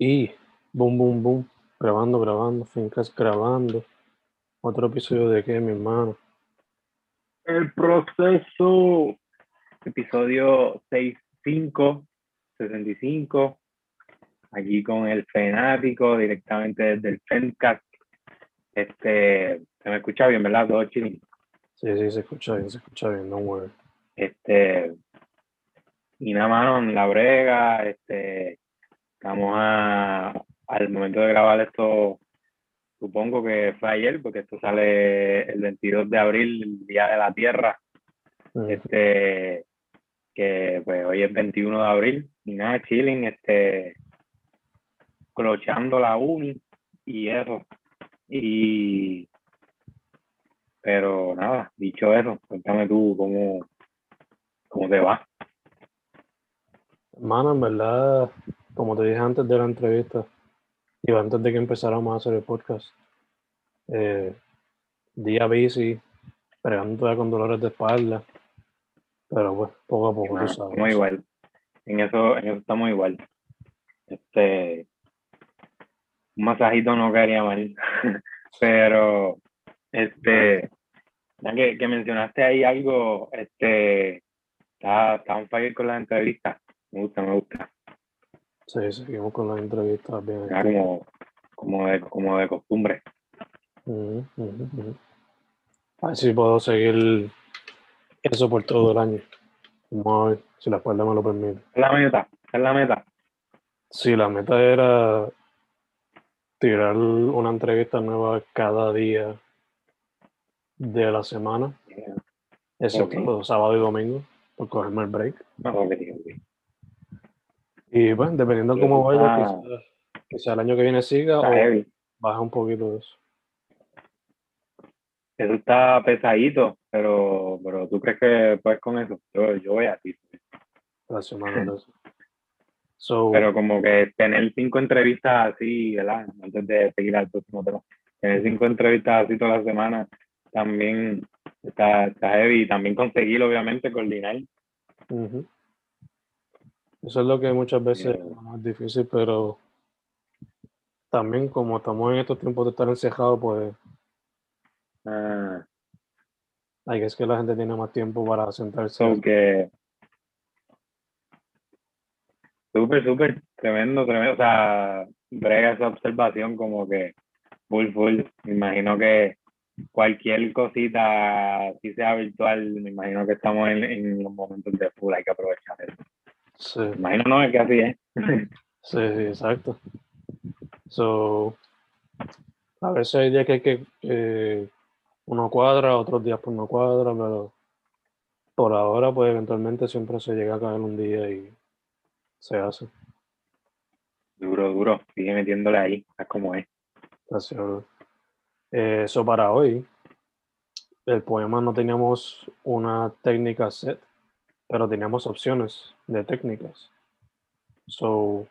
Y boom, boom, boom, grabando, grabando, fincas grabando. Otro episodio de qué, mi hermano. El proceso, episodio 65, 65, aquí con el fanático directamente desde el Fencast. Este, se me escucha bien, ¿verdad? Todo chilling. Sí, sí, se escucha bien, se escucha bien, no worry. Este, y nada más en la brega, este, estamos a, al momento de grabar esto, supongo que fue ayer, porque esto sale el 22 de abril, el Día de la Tierra, este, que pues hoy es 21 de abril, y nada, chilling, este, clochando la uni y eso, y, pero nada, dicho eso, cuéntame tú cómo, cómo te va. Hermano, en verdad, como te dije antes de la entrevista, y antes de que empezáramos a hacer el podcast, eh, día busy, pregando todavía con dolores de espalda, pero pues poco a poco, tú sabes. estamos igual. En eso, en eso estamos igual. Este, un masajito no caería mal. Pero, este, ya que, que mencionaste ahí algo, este, está, está un fire con las entrevistas. Me gusta, me gusta. Sí, seguimos con las entrevistas bien. Ya como, como de, como de costumbre. Ujú, ujú, ujú. A ver si puedo seguir eso por todo el año. Vamos a ver si la espalda me lo permite. Es la meta, es la meta. Sí, la meta era tirar una entrevista nueva cada día de la semana, excepto Ok. los sábado y domingo, por cogerme el break. No, ok, ok. Y bueno, dependiendo de cómo vaya, está- quizás, quizás el año que viene siga o heavy. baja un poquito de eso. Eso está pesadito, pero, pero tú crees que puedes con eso. Yo, yo voy a ti. De eso. So, Pero como que tener cinco entrevistas así, ¿verdad? Antes de seguir al próximo tema. Tener cinco entrevistas así toda la semana también está, está heavy. Y también conseguir, obviamente, coordinar. ujú. Eso es lo que muchas veces es más difícil, pero también como estamos en estos tiempos de estar encejados, pues Ah, hay que es que la gente tiene más tiempo para sentarse. so que... Súper, súper, tremendo, tremendo. O sea, brega esa observación como que full, full. Me imagino que cualquier cosita, si sea virtual, me imagino que estamos en, en los momentos de full, hay que aprovechar eso. Sí, imagino no, es que así es. sí, sí, exacto. So, a veces hay días que hay que eh, uno cuadra, otros días pues no cuadra, pero por ahora pues eventualmente siempre se llega a caer un día y se hace. Duro, duro, sigue metiéndole ahí, es como es. Gracias. bro. Eh, Eso para hoy. El poema no teníamos una técnica set, pero teníamos opciones de técnicas. So,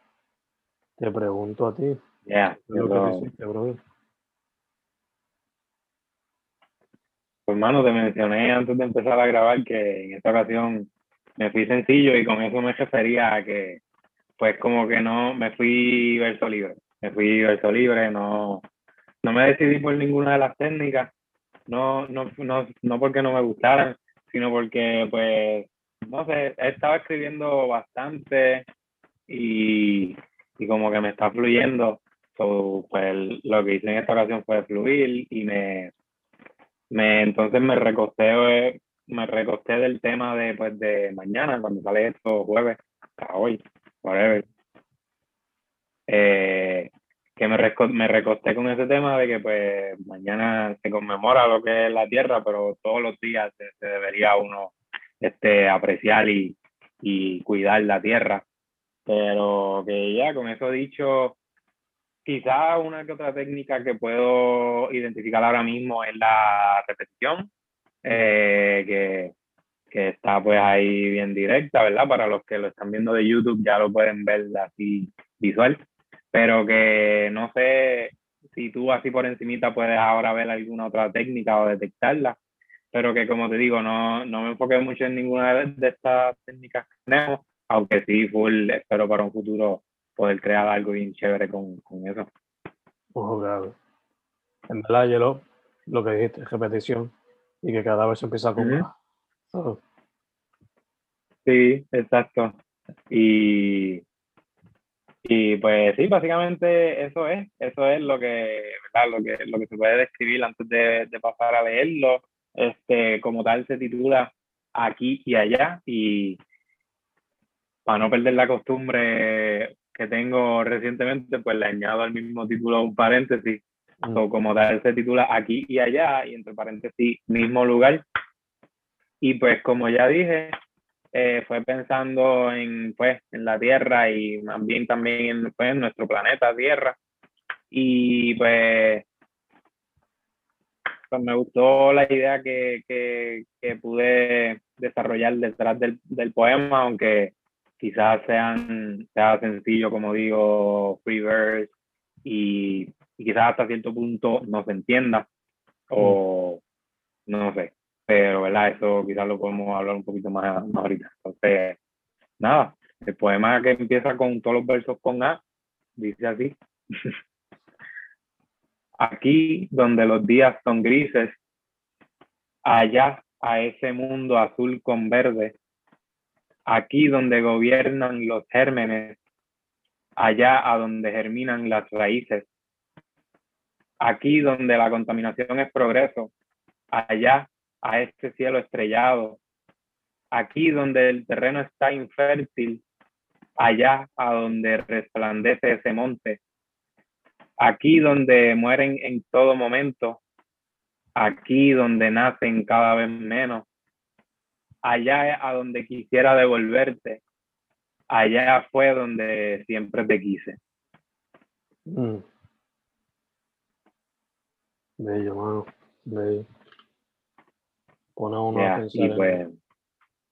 te pregunto a ti, ¿qué Ya, es lo que hiciste, brother? pues hermano, te mencioné antes de empezar a grabar que en esta ocasión me fui sencillo y con eso me refería a que, pues como que no, me fui verso libre, me fui verso libre, no, no me decidí por ninguna de las técnicas, no, no, no, no porque no me gustaran, sino porque, pues, no sé, estaba escribiendo bastante y, y como que me está fluyendo, so, pues lo que hice en esta ocasión fue fluir y me, me entonces me recosté me recosté del tema de pues de mañana cuando sale esto jueves hasta hoy whatever. Eh, que me, reco- me recosté con ese tema de que pues mañana se conmemora lo que es la tierra pero todos los días se, se debería uno este apreciar y, y cuidar la tierra. Pero que ya con eso dicho quizá una que otra técnica que puedo identificar ahora mismo es la repetición, eh, que, que está pues ahí bien directa, ¿verdad? Para los que lo están viendo de YouTube ya lo pueden ver así visual, pero que no sé si tú así por encimita puedes ahora ver alguna otra técnica o detectarla, pero que como te digo, no, no me enfoqué mucho en ninguna de, estas técnicas que tenemos, aunque sí, full, espero para un futuro poder crear algo bien chévere con, con eso. Ojo, claro. En verdad, yo lo, lo que dijiste, repetición, y que cada vez se empieza más. Oh, Sí, exacto. Y, y pues sí, básicamente eso es, eso es lo que, ¿verdad? Lo que, lo que se puede describir antes de, de pasar a leerlo. Este, como tal se titula Aquí y Allá y para no perder la costumbre que tengo recientemente, pues le añado al mismo título un paréntesis. mm, So, como tal se titula Aquí y Allá y entre paréntesis mismo lugar. Y pues como ya dije, eh, fue pensando en, pues, en la Tierra y también en, pues, en nuestro planeta Tierra. Y pues, pues me gustó la idea que, que, que pude desarrollar detrás del, del poema, aunque quizás sean, sea sencillo, como digo, free verse, y, y quizás hasta cierto punto no se entienda, o no sé, pero verdad, eso quizás lo podemos hablar un poquito más, más ahorita. Entonces, nada, el poema que empieza con todos los versos con A, dice así. Aquí donde los días son grises, allá a ese mundo azul con verde, aquí donde gobiernan los gérmenes, allá a donde germinan las raíces, aquí donde la contaminación es progreso, allá a este cielo estrellado, aquí donde el terreno está infértil, allá a donde resplandece ese monte, aquí donde mueren en todo momento, aquí donde nacen cada vez menos, allá a donde quisiera devolverte, allá fue donde siempre te quise. mm. Bello, mano. Bello. Pone a uno a Ya, pensar pues,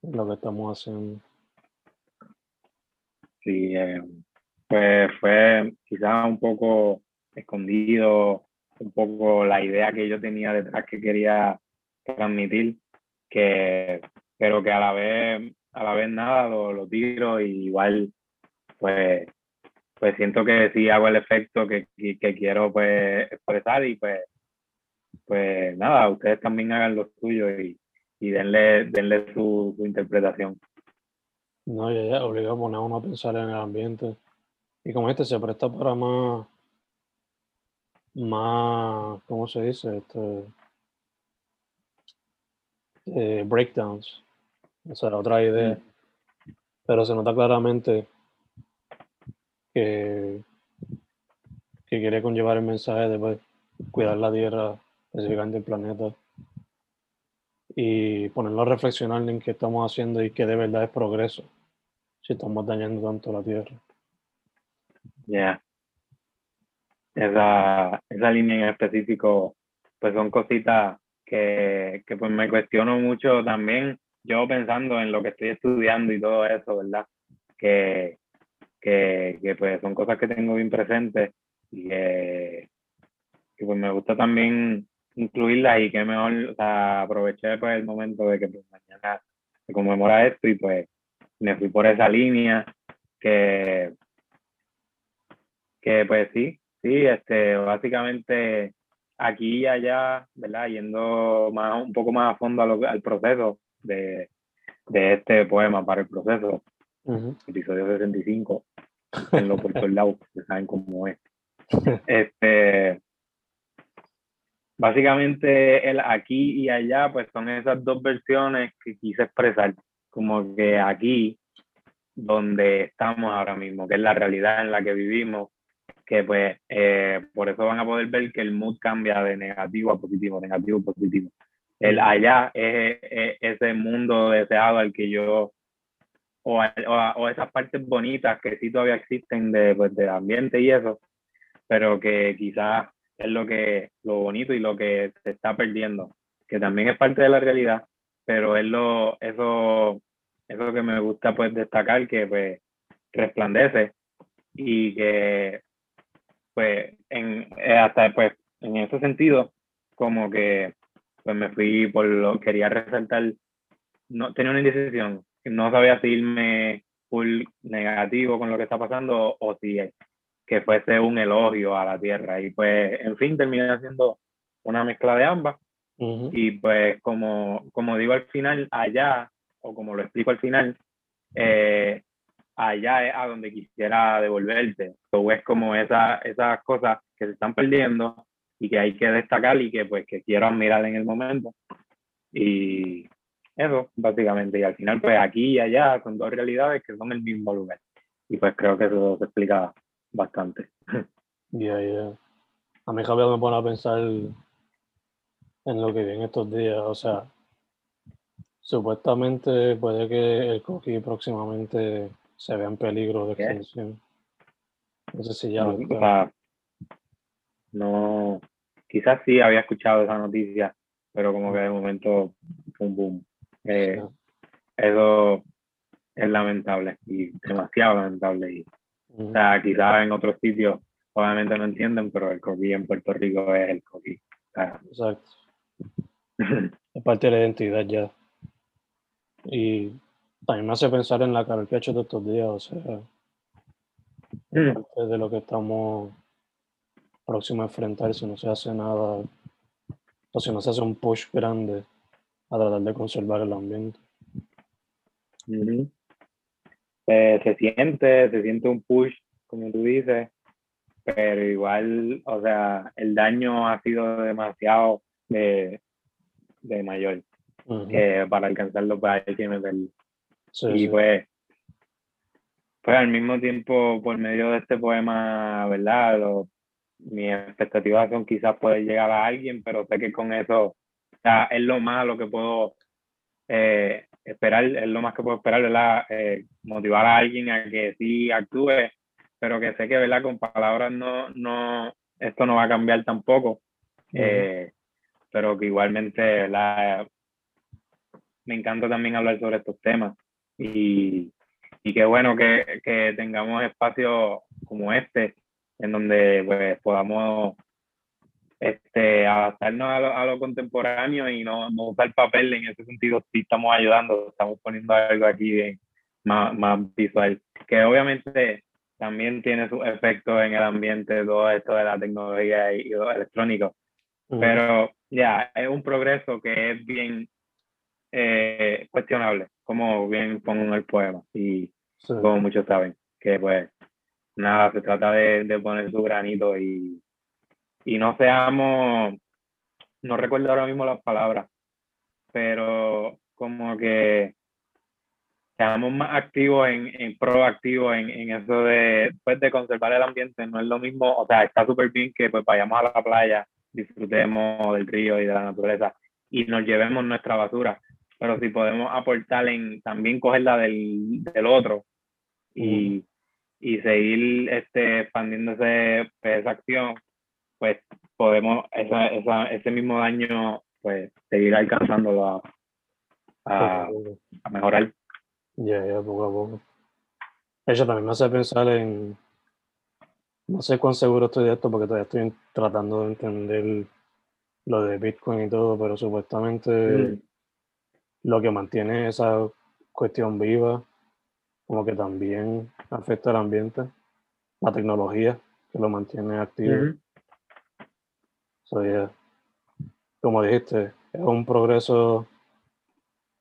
en lo que estamos haciendo. sí, eh, pues fue quizás un poco escondido, un poco la idea que yo tenía detrás que quería transmitir, que, pero que a la vez, a la vez nada, lo, lo tiro y igual, pues, pues siento que sí hago el efecto que, que, que quiero pues expresar y pues, pues nada, ustedes también hagan lo suyo y, y denle, denle su, su interpretación. No, ya, ya, obliga a poner uno a pensar en el ambiente. Y como este se presta para más, más, ¿cómo se dice? Este, eh, breakdowns. O sea, otra idea. Pero se nota claramente que, que quiere conllevar el mensaje de pues, cuidar la tierra, específicamente el planeta, y ponerlo a reflexionar en qué estamos haciendo y qué de verdad es progreso, si estamos dañando tanto la tierra. Ya. Esa, esa línea en específico, pues son cositas que, que pues me cuestiono mucho también, yo pensando en lo que estoy estudiando y todo eso, ¿verdad? Que, que, que pues son cosas que tengo bien presentes y que, pues me gusta también incluirlas y que mejor, aproveché pues el momento de que pues, mañana se conmemora esto y pues me fui por esa línea que, que pues sí, sí, este, básicamente aquí y allá, ¿verdad? Yendo más, un poco más a fondo a lo- al proceso de, de este poema para el proceso, Ujú. episodio 65, en lo por lados, que saben cómo es. Este, básicamente el aquí y allá, pues son esas dos versiones que quise expresar, como que aquí, donde estamos ahora mismo, que es la realidad en la que vivimos, que pues eh, por eso van a poder ver que el mood cambia de negativo a positivo, negativo a positivo. El allá es, es ese mundo deseado al que yo, o, o, o esas partes bonitas que sí todavía existen de, pues, del ambiente y eso, pero que quizás es lo que lo bonito y lo que se está perdiendo, que también es parte de la realidad, pero es lo eso eso que me gusta pues destacar que pues resplandece y que pues en eh, hasta pues en ese sentido como que pues me fui por lo quería resaltar no tenía una indecisión no sabía si irme full negativo con lo que está pasando o si es que fuese un elogio a la tierra. Y pues, en fin, terminé haciendo una mezcla de ambas. Y pues, como, como digo al final, allá, o como lo explico al final, eh, allá es a donde quisiera devolverte. O es como esa, esas cosas que se están perdiendo y que hay que destacar y que pues que quiero admirar en el momento. Y eso, básicamente. Y al final, pues aquí y allá son dos realidades que son el mismo lugar. Y pues creo que eso se explica bastante. Ya, ya. A mí Javier me pone a pensar en lo que viene estos días. O sea, supuestamente puede que el coquí próximamente se vea en peligro de extinción. No sé si ya no, lo no, quizás sí había escuchado esa noticia, pero como que de momento, boom, boom. Eh, eso es lamentable y demasiado lamentable. Y, O sea, quizás en otros sitios obviamente no entienden, pero el coquí en Puerto Rico es el coquí. Exacto. es parte de la identidad ya. Y también me hace pensar en la cara que ha hecho de estos días, o sea, mm. de lo que estamos próximos a enfrentar si no se hace nada, o si no se hace un push grande a tratar de conservar el ambiente. Eh, se siente, se siente un push, como tú dices, pero igual, o sea, el daño ha sido demasiado de, de mayor que para alcanzarlo pues hay que meterlo. Y pues, pues al mismo tiempo, por medio de este poema, ¿verdad? Lo, mis expectativas son quizás poder llegar a alguien, pero sé que con eso, o sea, es lo más lo que puedo eh, esperar, es lo más que puedo esperar, ¿verdad? Eh, motivar a alguien a que sí actúe, pero que sé que, ¿verdad? Con palabras no, no, esto no va a cambiar tampoco. Eh, pero que igualmente la, me encanta también hablar sobre estos temas y, y qué bueno que, que tengamos espacios como este en donde pues podamos este, adaptarnos a lo, a lo contemporáneo y no, no, usar papel en ese sentido. Sí estamos ayudando, estamos poniendo algo aquí más, más visual, que obviamente también tiene su efecto en el ambiente, todo esto de la tecnología y, lo electrónico, pero ya, es un progreso que es bien eh, cuestionable, como bien pongo en el poema, y como muchos saben, que pues nada, se trata de, de poner su granito y, y no seamos, no recuerdo ahora mismo las palabras, pero como que seamos más activos en, en proactivos en, en, eso de, pues, de conservar el ambiente, no es lo mismo, o sea, está súper bien que pues vayamos a la playa, disfrutemos del río y de la naturaleza y nos llevemos nuestra basura, pero si podemos aportar en también cogerla del, del otro y, y seguir este, expandiéndose pues, esa acción, pues podemos esa, esa, ese mismo daño pues seguir alcanzándolo a, a, a mejorar. Ya, ya, poco a poco. Eso también me hace pensar en, no sé cuán seguro estoy de esto porque todavía estoy tratando de entender lo de Bitcoin y todo, pero supuestamente mm. Lo que mantiene esa cuestión viva como que también afecta al ambiente, la tecnología que lo mantiene activo. como dijiste, es un progreso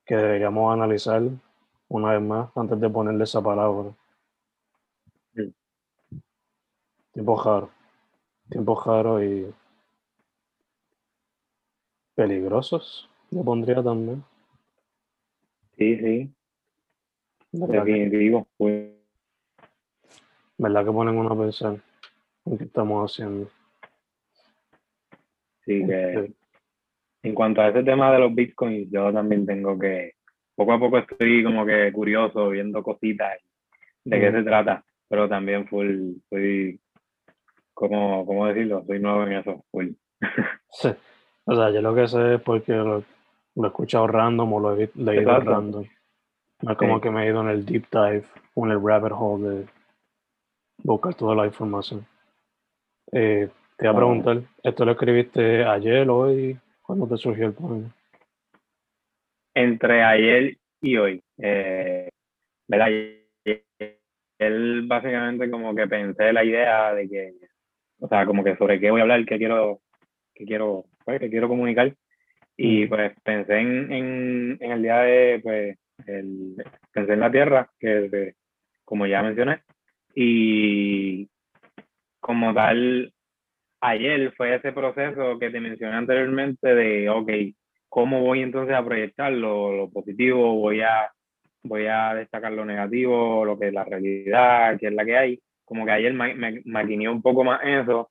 que deberíamos analizar una vez más antes de ponerle esa palabra. Tiempo jaro. Tiempo jaro y peligrosos, yo pondría también. Sí, sí. Definitivo, pues. ¿Verdad que ponen una a pensar en qué estamos haciendo? Sí, que este en cuanto a ese tema de los bitcoins, yo también tengo que, poco a poco estoy como que curioso, viendo cositas de qué se trata, pero también full, soy, como, ¿cómo decirlo? Soy nuevo en eso, full. sí, o sea, yo lo que sé es porque lo, he escuchado random o lo he leído random. No es como que me he ido en el deep dive o en el rabbit hole de buscar toda la información. Eh, te voy a preguntar, ¿esto lo escribiste ayer, hoy? ¿Cuándo te surgió el poema? Entre ayer y hoy. Eh, ¿verdad? él básicamente como que pensé la idea de que, o sea, como que sobre qué voy a hablar, qué quiero, qué quiero, pues, qué quiero comunicar. Y pues pensé en, en, en el día de, pues, el, pensé en la Tierra, que como ya mencioné, y como tal, ayer fue ese proceso que te mencioné anteriormente de, ok, ¿cómo voy entonces a proyectar lo, positivo? Voy a, voy a destacar lo negativo, lo que es la realidad, que es la que hay. Como que ayer me, me maquineé un poco más eso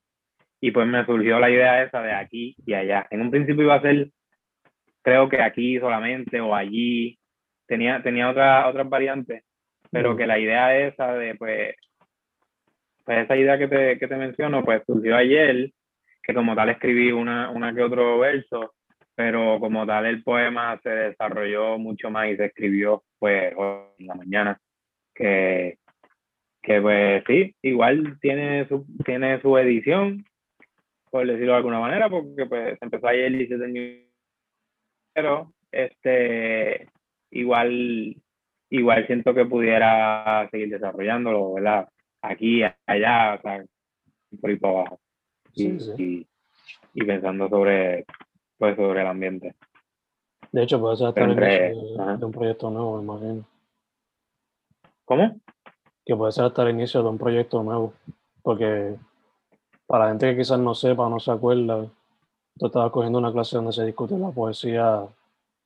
y pues me surgió la idea esa de aquí y allá. En un principio iba a ser, creo que aquí solamente o allí. Tenía, tenía otra, otras variantes, pero que la idea esa de pues pues esa idea que te, que te menciono, pues surgió ayer, que como tal escribí una, una que otro verso, pero como tal el poema se desarrolló mucho más y se escribió pues en la mañana, que, que pues sí, igual tiene su, tiene su edición, por decirlo de alguna manera, porque pues empezó ayer y se terminó, pero este, igual, igual siento que pudiera seguir desarrollándolo, ¿verdad? aquí, allá, o sea, por ahí para abajo. Y, Y, pensando sobre, pues, sobre el ambiente. De hecho, puede ser hasta el inicio de, un proyecto nuevo, me imagino. ¿Cómo? Que puede ser hasta el inicio de un proyecto nuevo. Porque para la gente que quizás no sepa o no se acuerda, tú estabas cogiendo una clase donde se discute la poesía,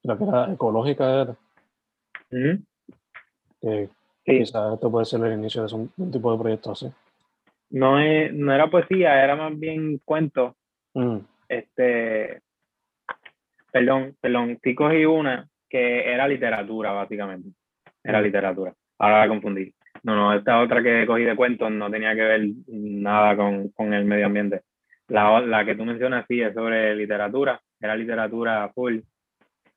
creo que era ecológica, era. que Quizás esto puede ser el inicio de un, tipo de proyecto así. No, es, no era poesía, era más bien cuento. Mm. Este, perdón, perdón, sí cogí una que era literatura, básicamente. Era mm. literatura. Ahora la confundí. No, no, esta otra que cogí de cuentos no tenía que ver nada con, con el medio ambiente. La, la, que tú mencionas sí es sobre literatura, era literatura full,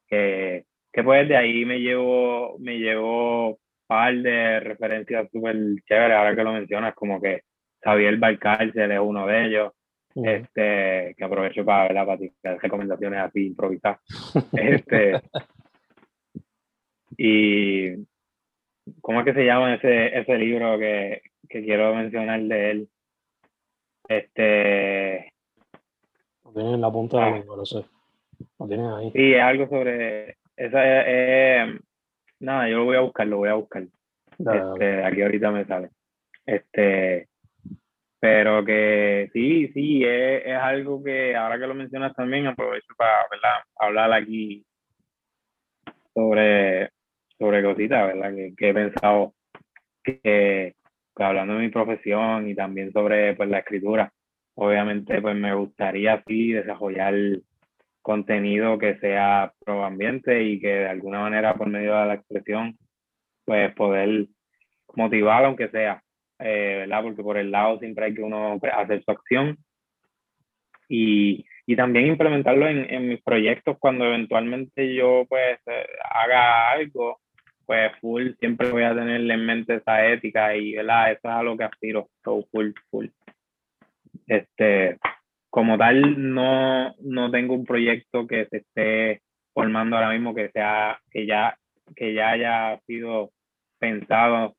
que, que pues de ahí me llevó, me llevó par de referencias súper chéveres, ahora que lo mencionas, como que Javier Balcárcel es uno de ellos, este, que aprovecho para, ver tirar recomendaciones así improvisadas. este, y, ¿cómo es que se llama ese, ese libro que, que quiero mencionar de él? Este... Lo tienen en la punta de la ah. lengua, lo sé. Lo tienen ahí. Sí, es algo sobre... Esa, es, Nada, yo lo voy a buscar, lo voy a buscar. Este, aquí ahorita me sale. Este, pero que sí, sí, es, es, algo que ahora que lo mencionas también aprovecho para hablar aquí sobre, sobre cositas, ¿verdad? Que, he pensado que, hablando de mi profesión y también sobre pues, la escritura, obviamente pues me gustaría así desarrollar contenido que sea pro ambiente y que de alguna manera por medio de la expresión pues poder motivar aunque sea eh, ¿verdad? porque por el lado siempre hay que uno pues, hacer su acción y, y también implementarlo en, en, mis proyectos cuando eventualmente yo pues eh, haga algo pues full siempre voy a tener en mente esa ética y ¿verdad? eso es a lo que aspiro so full full este como tal, no, no tengo un proyecto que se esté formando ahora mismo que sea, que ya, que ya haya sido pensado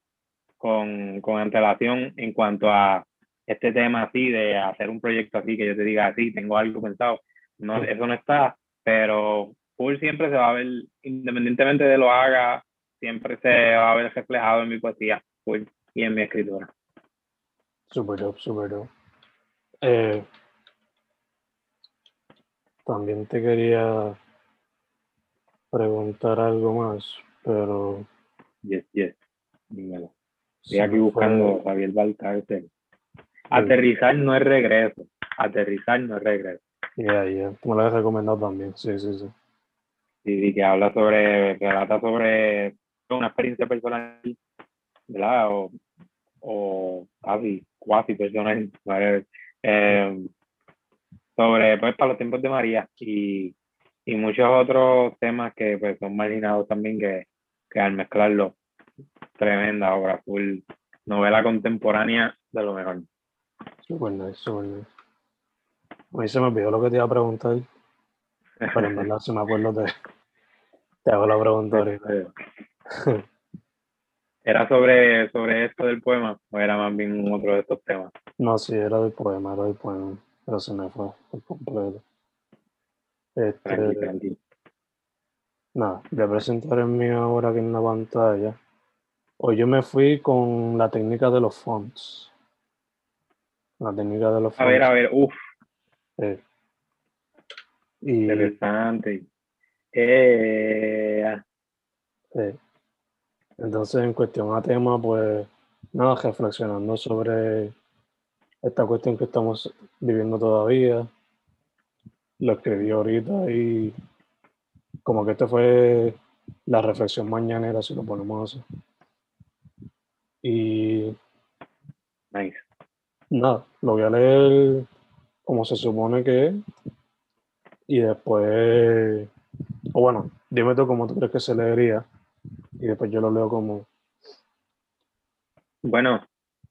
con, con antelación en cuanto a este tema así, de hacer un proyecto así, que yo te diga así, tengo algo pensado. No, eso no está, pero full siempre se va a ver, independientemente de lo haga, siempre se va a ver reflejado en mi poesía full y en mi escritura. Súper dope, súper dope. Eh, también te quería preguntar algo más, pero. Yes, yes. Dímelo. Estoy aquí buscando a Javier Balcárcel. Aterrizar no es regreso. Aterrizar no es regreso. Ya, ya. Tú me lo habías recomendado también. Sí, sí, sí. Sí, que habla sobre, que trata sobre una experiencia personal, ¿verdad? O, o casi, cuasi personal. Eh, sobre pues para los tiempos de María y, y muchos otros temas que pues son marginados también que, que al mezclarlo tremenda obra full novela contemporánea de lo mejor super nice super nice a mí se me olvidó lo que te iba a preguntar pero en verdad si me acuerdo te, te hago la pregunta ahorita ¿Era sobre, sobre esto del poema o era más bien otro de estos temas? No, sí, era del poema, era del poema, pero se me fue por completo. Este, Tranqui, tranqui. nada, voy a presentar el mío ahora aquí en la pantalla. Hoy yo me fui con la técnica de los fonts. La técnica de los fonts. A ver, a ver, uff, eh, y interesante. Eh, eh, entonces, en cuestión a tema, pues nada, reflexionando sobre esta cuestión que estamos viviendo todavía. Lo escribí ahorita y como que esta fue la reflexión mañanera, si lo ponemos así. Y nice. nada, lo voy a leer como se supone que es. Y después, o bueno, dime tú cómo tú crees que se leería. Y después yo lo leo como. Bueno,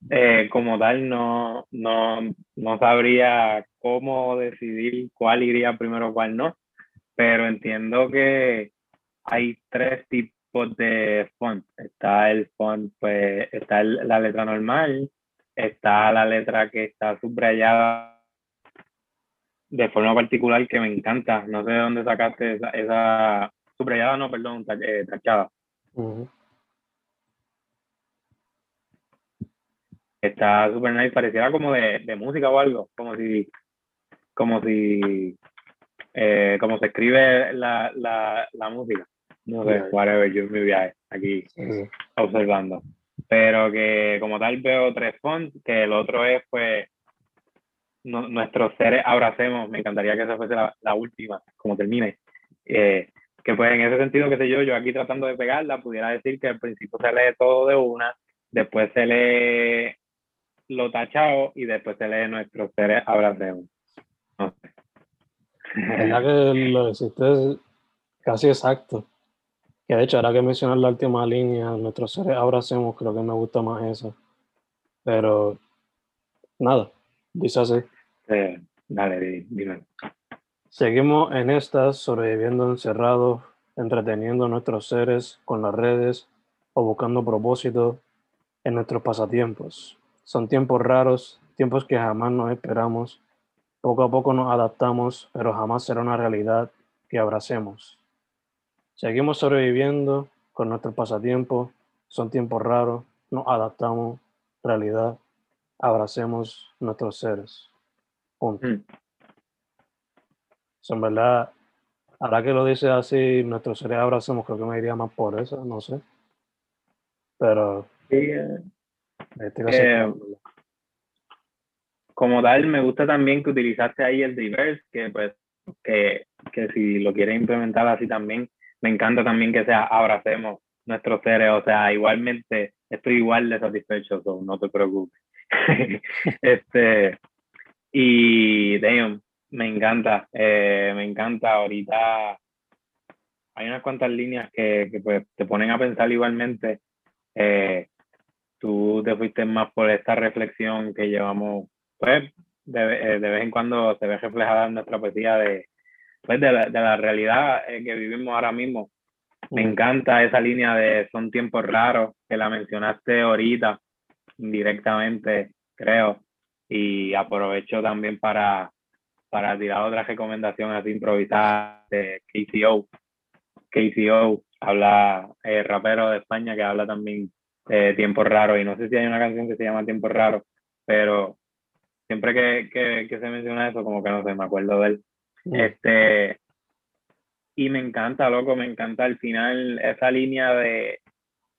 eh, como tal, no, no, no sabría cómo decidir cuál iría primero, cuál no, pero entiendo que hay tres tipos de font. Está el font, pues, está la letra normal, está la letra que está subrayada de forma particular que me encanta. No sé de dónde sacaste esa, esa subrayada, no, perdón, ta- Está super nice, pareciera como de, de música o algo, como si, como si, eh, como se escribe la, la, la música. No sé, whatever, yo en mi viaje, aquí observando. Pero que como tal veo tres fonts, que el otro es pues no- nuestros seres abracemos, me encantaría que esa fuese la, la última, como termine. Eh, que pues en ese sentido, qué sé yo, yo aquí tratando de pegarla, pudiera decir que al principio se lee todo de una, después se lee lo tachado y después se lee nuestros seres abracemos. No sé. ¿Verdad que lo hiciste casi exacto? Que de hecho, ahora que mencionas la última línea, nuestros seres abracemos, creo que me gusta más eso. Pero nada, dice así. Eh, dale, di- dime. Seguimos en estas, sobreviviendo encerrados, entreteniendo nuestros seres con las redes o buscando propósito en nuestros pasatiempos. Son tiempos raros, tiempos que jamás nos esperamos. Poco a poco nos adaptamos, pero jamás será una realidad que abracemos. Seguimos sobreviviendo con nuestros pasatiempos. Son tiempos raros, nos adaptamos, realidad, abracemos nuestros seres. Punto. Mm. En verdad, ahora que lo dice así, nuestros seres abracemos, creo que me iría más por eso, no sé. Pero Sí, eh, este Eh, como tal, me gusta también que utilizaste ahí el reverse, que pues, que, que si lo quieres implementar así también, me encanta también que sea abracemos nuestros seres, o sea, igualmente estoy igual de satisfecho, so no te preocupes. este, y damn, me encanta, eh, me encanta ahorita. Hay unas cuantas líneas que, que pues, te ponen a pensar igualmente. Eh, tú te fuiste más por esta reflexión que llevamos, pues, de, eh, de vez en cuando se ve reflejada en nuestra poesía de, pues, de, la, de la realidad eh, que vivimos ahora mismo. Me encanta esa línea de son tiempos raros, que la mencionaste ahorita, indirectamente, creo, y aprovecho también para, para tirar otra recomendación así improvisada de KCO. KCO habla, eh, rapero de España que habla también de tiempos raros y no sé si hay una canción que se llama Tiempos raros, pero siempre que, que, que se menciona eso como que no sé, me acuerdo de él. Mm, Este, y me encanta, loco, me encanta al final esa línea de,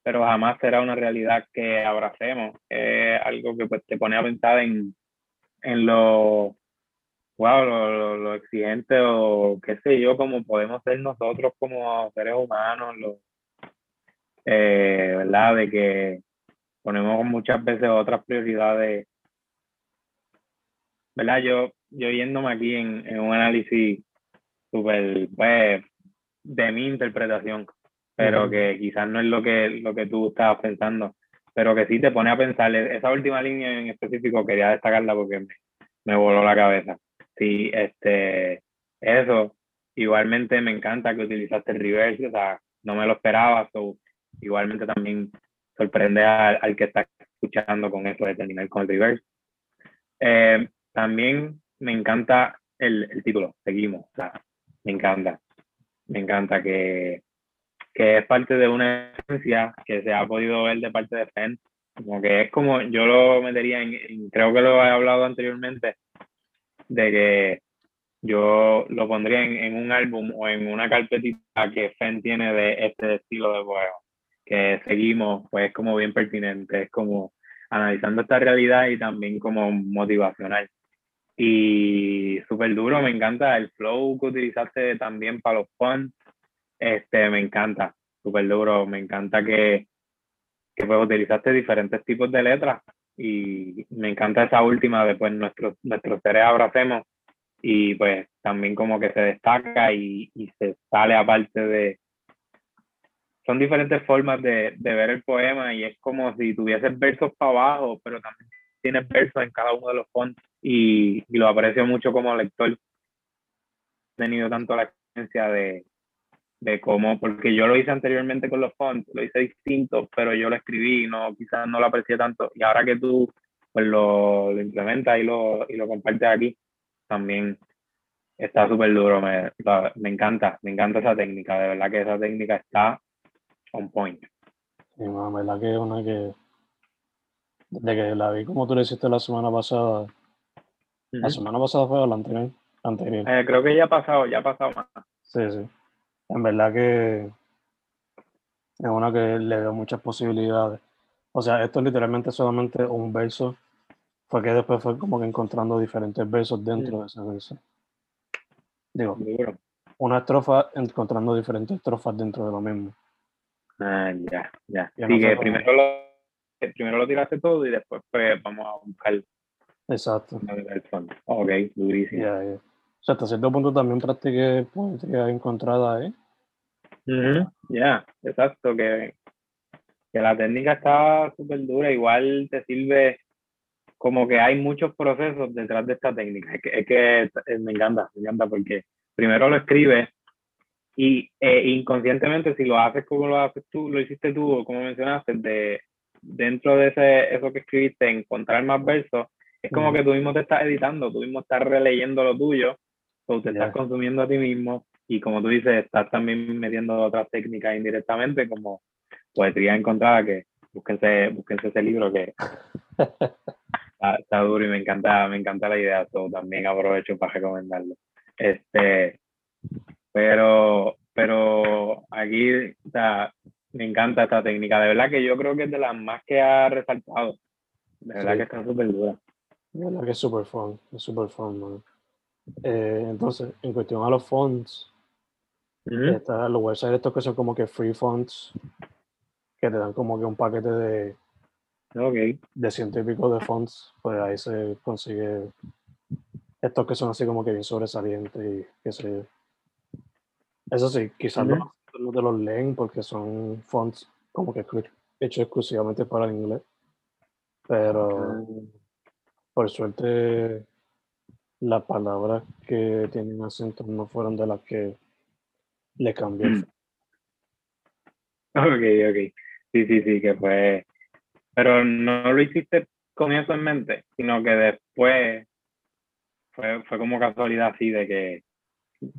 pero jamás será una realidad que abracemos. Es algo que pues, te pone a pensar en, en lo, wow, lo, lo, lo exigente o qué sé yo, como podemos ser nosotros como seres humanos, lo, eh, ¿verdad? De que ponemos muchas veces otras prioridades, ¿verdad? Yo, yo yéndome aquí en, en un análisis súper, pues, de mi interpretación, pero que quizás no es lo que, lo que tú estabas pensando, pero que sí te pone a pensar. Esa última línea en específico quería destacarla porque me, me voló la cabeza. Sí, este, eso, igualmente me encanta que utilizaste el reverse, o sea, no me lo esperaba, so, igualmente también sorprende al, que está escuchando con eso de terminar con el reverse. Eh, también me encanta el, el título, seguimos, o sea, me encanta, me encanta que, que es parte de una esencia que se ha podido ver de parte de Fenn, como que es como, yo lo metería en, creo que lo he hablado anteriormente, de que yo lo pondría en, en, un álbum o en una carpetita que Fenn tiene de este estilo de poema, que seguimos, pues como bien pertinente, es como analizando esta realidad y también como motivacional. Y súper duro, me encanta el flow que utilizaste también para los fonts, este, me encanta, súper duro, me encanta que, que pues utilizaste diferentes tipos de letras y me encanta esa última de pues nuestros, nuestros seres abracemos y pues también como que se destaca y, y se sale aparte de, son diferentes formas de, de, ver el poema y es como si tuvieses versos para abajo, pero también tienes versos en cada uno de los fonts y, y lo aprecio mucho como lector. He tenido tanto la experiencia de, de cómo, porque yo lo hice anteriormente con los fonts, lo hice distinto, pero yo lo escribí, no, quizás no lo aprecié tanto. Y ahora que tú pues lo, lo implementas y lo, y lo compartes aquí, también está súper duro. Me, me encanta, me encanta esa técnica. De verdad que esa técnica está on point. Sí, la verdad que es una que, desde que la vi como tú le hiciste la semana pasada, la semana pasada fue la anterior. anterior. Eh, creo que ya ha pasado, ya ha pasado más. Sí, sí. En verdad que es una que le dio muchas posibilidades. O sea, esto es literalmente solamente un verso. Fue que después fue como que encontrando diferentes versos dentro de ese verso. Digo, una estrofa encontrando diferentes estrofas dentro de lo mismo. Ah, ya, ya. Sí, que primero lo, primero lo tiraste todo y después pues vamos a buscar. Exacto. Ok, durísimo. Ya, O sea, hasta cierto punto también practiqué poesía encontrada ahí. Ya, exacto, que, que la técnica está súper dura, igual te sirve como que hay muchos procesos detrás de esta técnica. Es que, es que me encanta, me encanta porque primero lo escribes y eh, inconscientemente, si lo haces como lo haces tú, lo hiciste tú, o como mencionaste, de dentro de ese, eso que escribiste, encontrar más versos, es como que tú mismo te estás editando, tú mismo estás releyendo lo tuyo, o te estás consumiendo a ti mismo, y como tú dices, estás también metiendo otras técnicas indirectamente, como poesía encontrada, que búsquense, búsquense ese libro que está, está, duro y me encanta, me encanta la idea, todo también aprovecho para recomendarlo. Este, pero, pero aquí o sea, me encanta esta técnica. De verdad que yo creo que es de las más que ha resaltado. De verdad que está súper dura. De verdad que es súper fun. Es súper fun, man. Eh, entonces, en cuestión a los fonts, los websites estos que son como que free fonts, que te dan como que un paquete de, okay. de ciento y pico de fonts, pues ahí se consigue estos que son así como que bien sobresalientes y que se eso sí, quizás no, te los leen porque son fonts como que hechos exclusivamente para el inglés. Pero por suerte las palabras que tienen acento no fueron de las que le cambié. Ok, ok. Sí, sí, sí, que fue. Pero no lo hiciste con eso en mente, sino que después fue, fue como casualidad así de que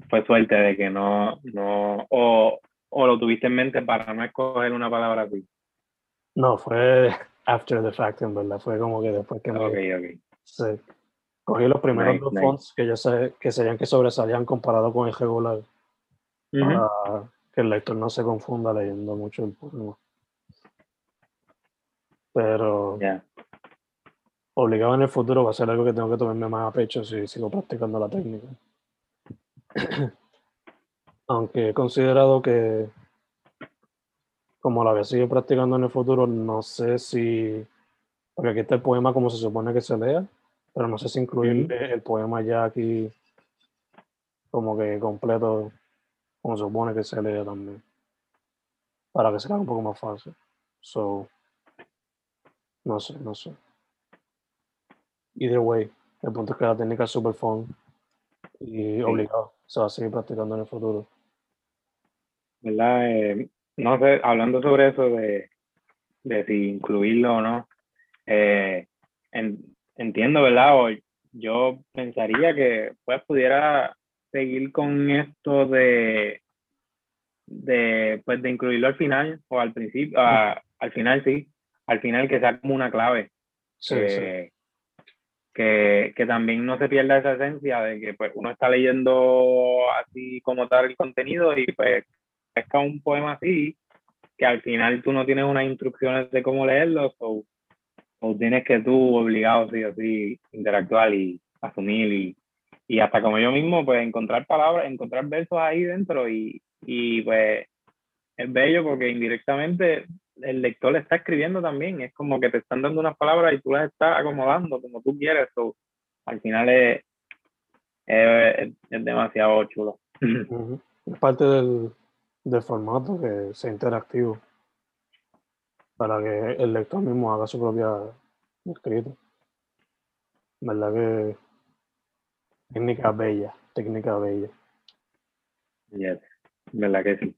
fue suerte de que no, no, o, o lo tuviste en mente para no escoger una palabra así. No, fue after the fact, en verdad, fue como que después que me... Ok, ok. Sí. Cogí los primeros dos fonts que yo sé que serían que sobresalían comparado con el regular. Para que el lector no se confunda leyendo mucho el poema. Pero obligado en el futuro va a ser algo que tengo que tomarme más a pecho si sigo practicando la técnica. Aunque he considerado que, como la voy a seguir practicando en el futuro, no sé si, porque aquí está el poema como se supone que se lea, pero no sé si incluir el poema ya aquí como que completo, como se supone que se lea también, para que sea un poco más fácil. So, no sé, no sé. Either way, el punto es que la técnica es super fun y obligado. Se va a seguir practicando en el futuro. ¿Verdad? Eh, no sé, hablando sobre eso de, de si incluirlo o no. Eh, entiendo, ¿verdad? O yo pensaría que pues pudiera seguir con esto de, de, pues, de incluirlo al final o al principio, al final sí, al final que sea como una clave. Que, que, también no se pierda esa esencia de que pues, uno está leyendo así como tal el contenido y pues es un poema así que al final tú no tienes unas instrucciones de cómo leerlo o, o tienes que tú obligado sí o sí interactuar y asumir y, y hasta como yo mismo pues encontrar palabras, encontrar versos ahí dentro y, y pues es bello porque indirectamente el lector le está escribiendo también, es como que te están dando unas palabras y tú las estás acomodando como tú quieres, o al final es, es, demasiado chulo. Es parte del, del formato que sea interactivo para que el lector mismo haga su propia escrito. ¿Verdad que técnica bella, técnica bella? Yes, ¿verdad que sí?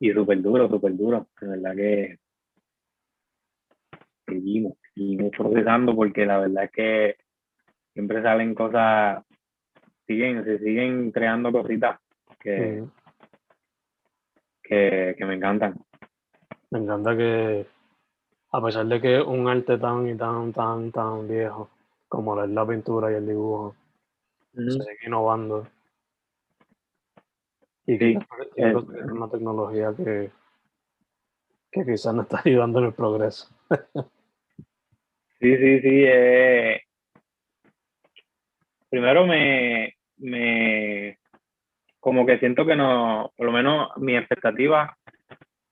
Y súper duro, súper duro. De verdad que seguimos, seguimos procesando porque la verdad es que siempre salen cosas, siguen, se siguen creando cositas que, que, me encantan. Me encanta que, a pesar de que un arte tan y tan, tan, tan viejo como la pintura y el dibujo, se sigue innovando y sí, es una tecnología que, que quizás no está ayudando en el progreso. sí, sí, sí. Eh, primero me, me, como que siento que no, por lo menos mis expectativas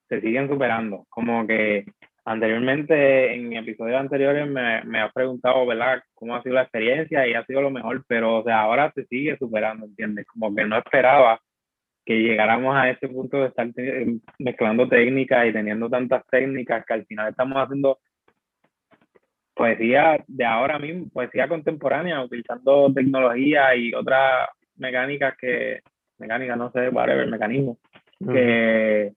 se siguen superando. Como que anteriormente, en episodios anteriores, me, me has preguntado, ¿verdad?, cómo ha sido la experiencia y ha sido lo mejor, pero o sea, ahora se sigue superando, ¿entiendes? Como que no esperaba que llegáramos a ese punto de estar mezclando técnicas y teniendo tantas técnicas que al final estamos haciendo poesía de ahora mismo, poesía contemporánea, utilizando tecnología y otras mecánicas que, mecánicas, no sé, whatever, mecanismos, que,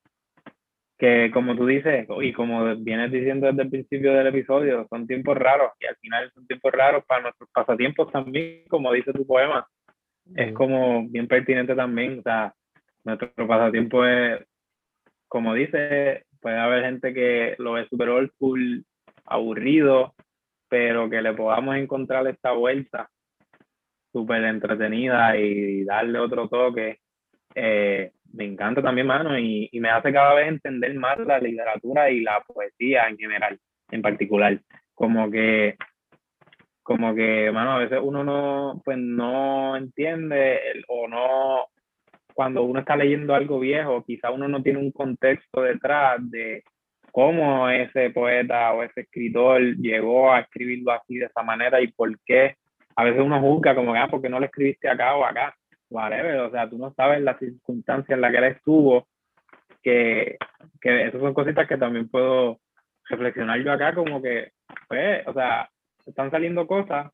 que como tú dices, y como vienes diciendo desde el principio del episodio, son tiempos raros y al final son tiempos raros para nuestros pasatiempos también, como dice tu poema. Es como bien pertinente también, o sea, nuestro pasatiempo es, como dice, puede haber gente que lo ve super old school, aburrido, pero que le podamos encontrar esta vuelta súper entretenida y darle otro toque. Eh, me encanta también, mano, y, y, me hace cada vez entender más la literatura y la poesía en general, en particular. Como que, como que, mano, a veces uno no, pues no entiende o no, cuando uno está leyendo algo viejo, quizá uno no tiene un contexto detrás de cómo ese poeta o ese escritor llegó a escribirlo así de esa manera y por qué. A veces uno juzga como que, ah, porque no lo escribiste acá o acá, whatever, o sea, tú no sabes las circunstancias en las que él estuvo, que, que esas son cositas que también puedo reflexionar yo acá como que, pues, o sea, están saliendo cosas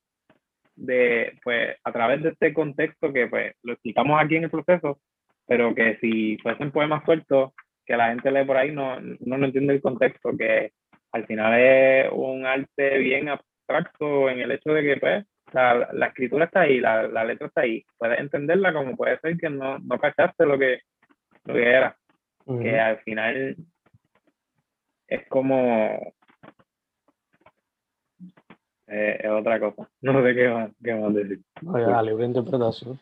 de, pues, a través de este contexto que, pues, lo explicamos aquí en el proceso, pero que si fuesen poemas sueltos que la gente lee por ahí, no, no, no entiende el contexto, que al final es un arte bien abstracto en el hecho de que, pues, la, la escritura está ahí, la, la, letra está ahí, puedes entenderla como puede ser que no, no cachaste lo que, lo que era, que al final es como eh, es otra cosa. No sé qué más, qué más decir. la libre interpretación,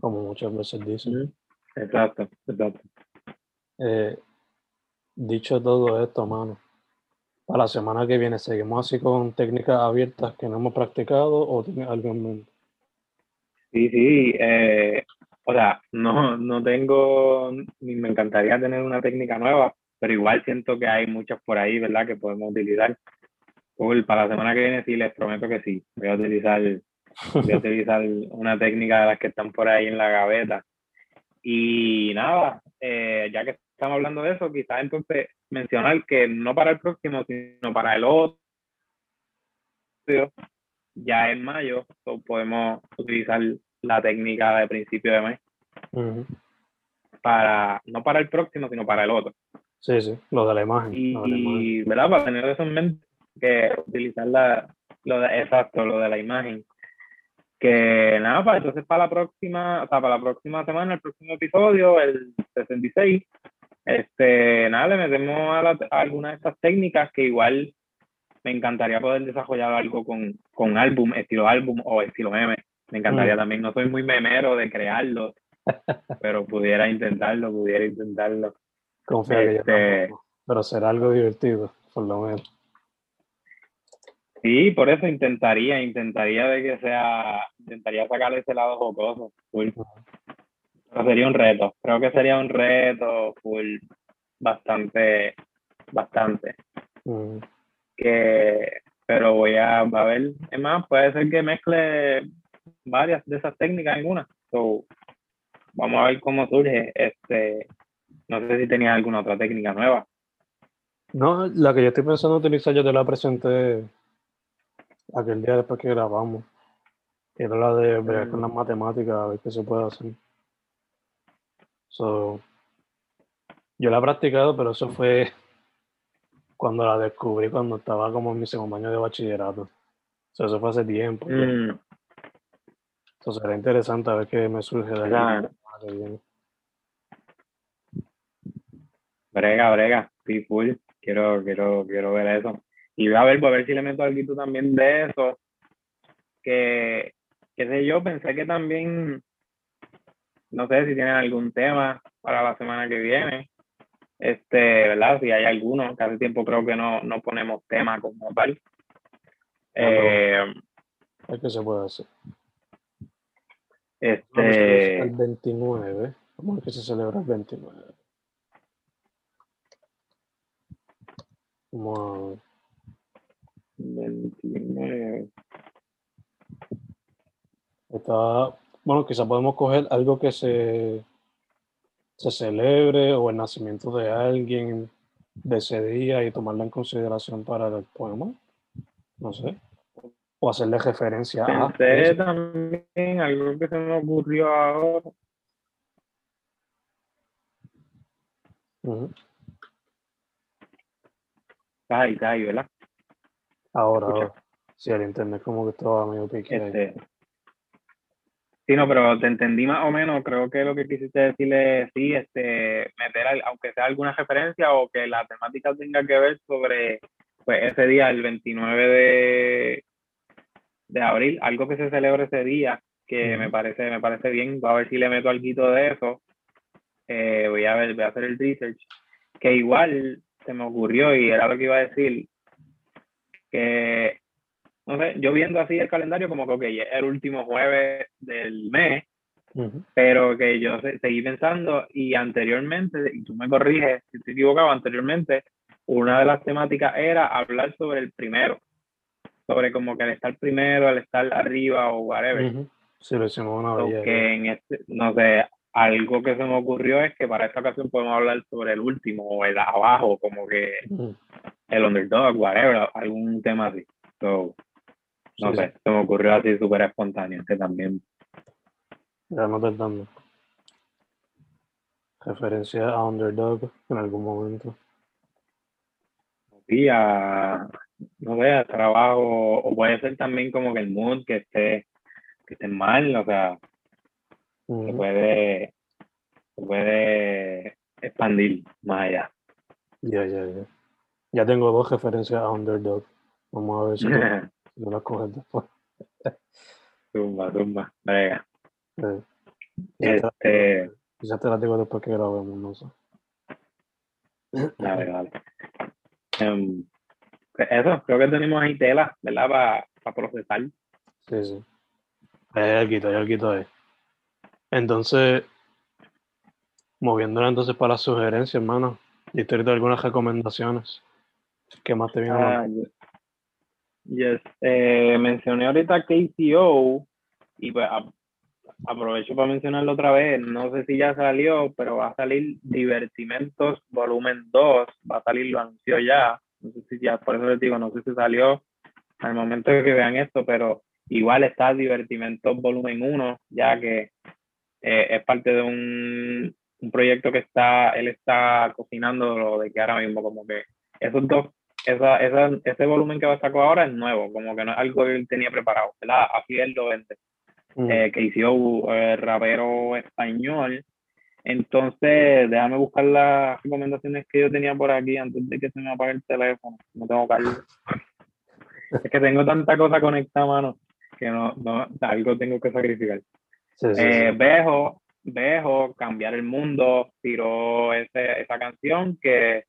como muchas veces dicen. Exacto, exacto. Eh, dicho todo esto, mano, para la semana que viene, ¿seguimos así con técnicas abiertas que no hemos practicado o tiene algo en mente? Sí, sí, eh, o sea, no, no tengo, ni me encantaría tener una técnica nueva, pero igual siento que hay muchas por ahí, ¿verdad?, que podemos utilizar. para la semana que viene sí, les prometo que sí, voy a utilizar, voy a utilizar una técnica de las que están por ahí en la gaveta y nada, eh, ya que estamos hablando de eso, quizás entonces mencionar que no para el próximo, sino para el otro, ya en mayo podemos utilizar la técnica de principio de mes. Para, no para el próximo, sino para el otro. Sí, sí, lo de la imagen. Y, ¿verdad? Para tener eso en mente, que utilizar la, lo de, exacto, lo de la imagen. Que nada, para entonces para la próxima, o sea, para la próxima semana, el próximo episodio, el 66, este, nada, le metemos a, algunas de estas técnicas que igual me encantaría poder desarrollar algo con, con álbum, estilo álbum o estilo meme. Me encantaría mm. también, no soy muy memero de crearlo, pero pudiera intentarlo, pudiera intentarlo. Confía este, pero será algo divertido, por lo menos. Sí, por eso intentaría, intentaría de que sea, intentaría sacar ese lado jocoso. Pero sería un reto, creo que sería un reto full, bastante, bastante. Que, pero voy a, a ver, es más, puede ser que mezcle varias de esas técnicas en una. So, vamos a ver cómo surge. Este, no sé si tenías alguna otra técnica nueva. No, la que yo estoy pensando utilizar, yo te la presenté aquel día después que grabamos. Era la de ver con las mm. matemáticas, a ver qué se puede hacer. So, yo la he practicado, pero eso fue cuando la descubrí, cuando estaba como en mi segundo año de bachillerato. eso fue hace tiempo. Mm. Eso será interesante a ver qué me surge de allá. Brega, brega, sí, full. Quiero, quiero, quiero ver eso. Y voy a ver, voy a ver si le meto algo también de eso. Que, qué sé yo, pensé que también, no sé si tienen algún tema para la semana que viene. Este, ¿verdad? Si hay alguno, casi tiempo creo que no, no ponemos tema como tal. Eh, ¿Qué se puede hacer? Este. El 29. ¿Cómo es que se celebra el 29? Como 29. Está, bueno, quizá podemos coger algo que se, se celebre o el nacimiento de alguien de ese día y tomarla en consideración para el poema. No sé. O hacerle referencia a. Pensé también algo que se me ocurrió ahora. Está ahí, está ahí, ¿verdad? Ahora, ahora. Sí, el internet como que estaba medio pique este, Sí, no, pero te entendí más o menos. Creo que lo que quisiste decirle, sí, este, meter, aunque sea alguna referencia o que la temática tenga que ver sobre pues, ese día, el 29 de, de abril, algo que se celebre ese día, que me parece me parece bien. Voy a ver si le meto algo de eso. Eh, voy a ver, voy a hacer el research. Que igual se me ocurrió y era lo que iba a decir que, no sé, yo viendo así el calendario como que, ok, es el último jueves del mes, pero que yo seguí pensando y anteriormente, y tú me corriges si estoy equivocado, anteriormente una de las temáticas era hablar sobre el primero, sobre como que el estar primero, el estar arriba o whatever. Sí, lo hicimos una vez. Que en este, no sé, algo que se me ocurrió es que para esta ocasión podemos hablar sobre el último o el abajo, como que el underdog, whatever, algún tema así. So, no sé, se me ocurrió así súper espontáneo, que también. Ya no dando referencia a underdog en algún momento. Sí, a, no sé, a trabajo, o puede ser también como que el mood que esté, que esté mal, o sea, se puede, se puede expandir más allá. Ya, ya, ya. Ya tengo dos referencias a Underdog. Vamos a ver si, no las coges después. tumba, tumba. Venga. Eh, este... Quizás te las digo después que grabemos, no sé. Vale, vale. Um, eso, creo que tenemos ahí tela, ¿verdad? Para procesar. Sí, sí. Hay algo, hay algo ahí. Entonces, moviéndola entonces para las sugerencias, hermano. Y te algunas recomendaciones. ¿Qué más te viene ah, yes. Eh, mencioné ahorita KCO y pues aprovecho para mencionarlo otra vez. No sé si ya salió, pero va a salir Divertimentos Volumen 2. Va a salir, lo anunció ya. No sé si ya, por eso les digo, no sé si salió al momento que vean esto, pero igual está Divertimentos Volumen 1, ya que eh, es parte de un un proyecto que está, él está cocinando lo de que ahora mismo como que esos dos, esa, esa, ese volumen que sacó ahora es nuevo, como que no es algo que él tenía preparado, ¿verdad? Así él lo vende. Mm. eh, que hizo el rapero español. Entonces, déjame buscar las recomendaciones que yo tenía por aquí antes de que se me apague el teléfono. No tengo carga. es que tengo tanta cosa conectada, mano, que no, no algo tengo que sacrificar. Sí, sí, Eh, sí. Bejo, Bejo, Cambiar el Mundo, tiró ese, esa canción que,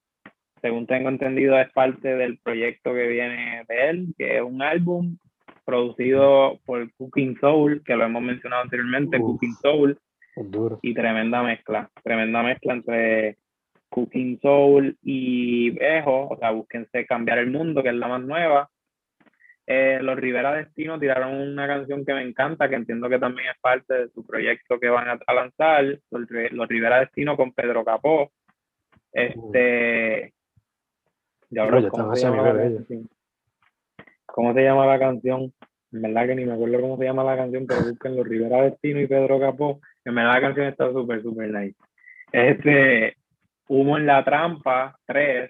según tengo entendido, es parte del proyecto que viene de él, que es un álbum producido por Cooking Soul, que lo hemos mencionado anteriormente, Uf. Cooking Soul, y tremenda mezcla, tremenda mezcla entre Cooking Soul y Bejo, o sea, búsquense Cambiar el Mundo, que es la más nueva. Eh, los Rivera Destino tiraron una canción que me encanta, que entiendo que también es parte de su proyecto que van a, lanzar, los Rivera Destino con Pedro Capó. Este. Y ahora, Oye, ¿cómo se llama la? ¿Cómo se llama la canción? En verdad que ni me acuerdo cómo se llama la canción, pero busquen los Rivera Destino y Pedro Capó. En verdad la canción está súper, súper nice. Este, Humo en la Trampa 3,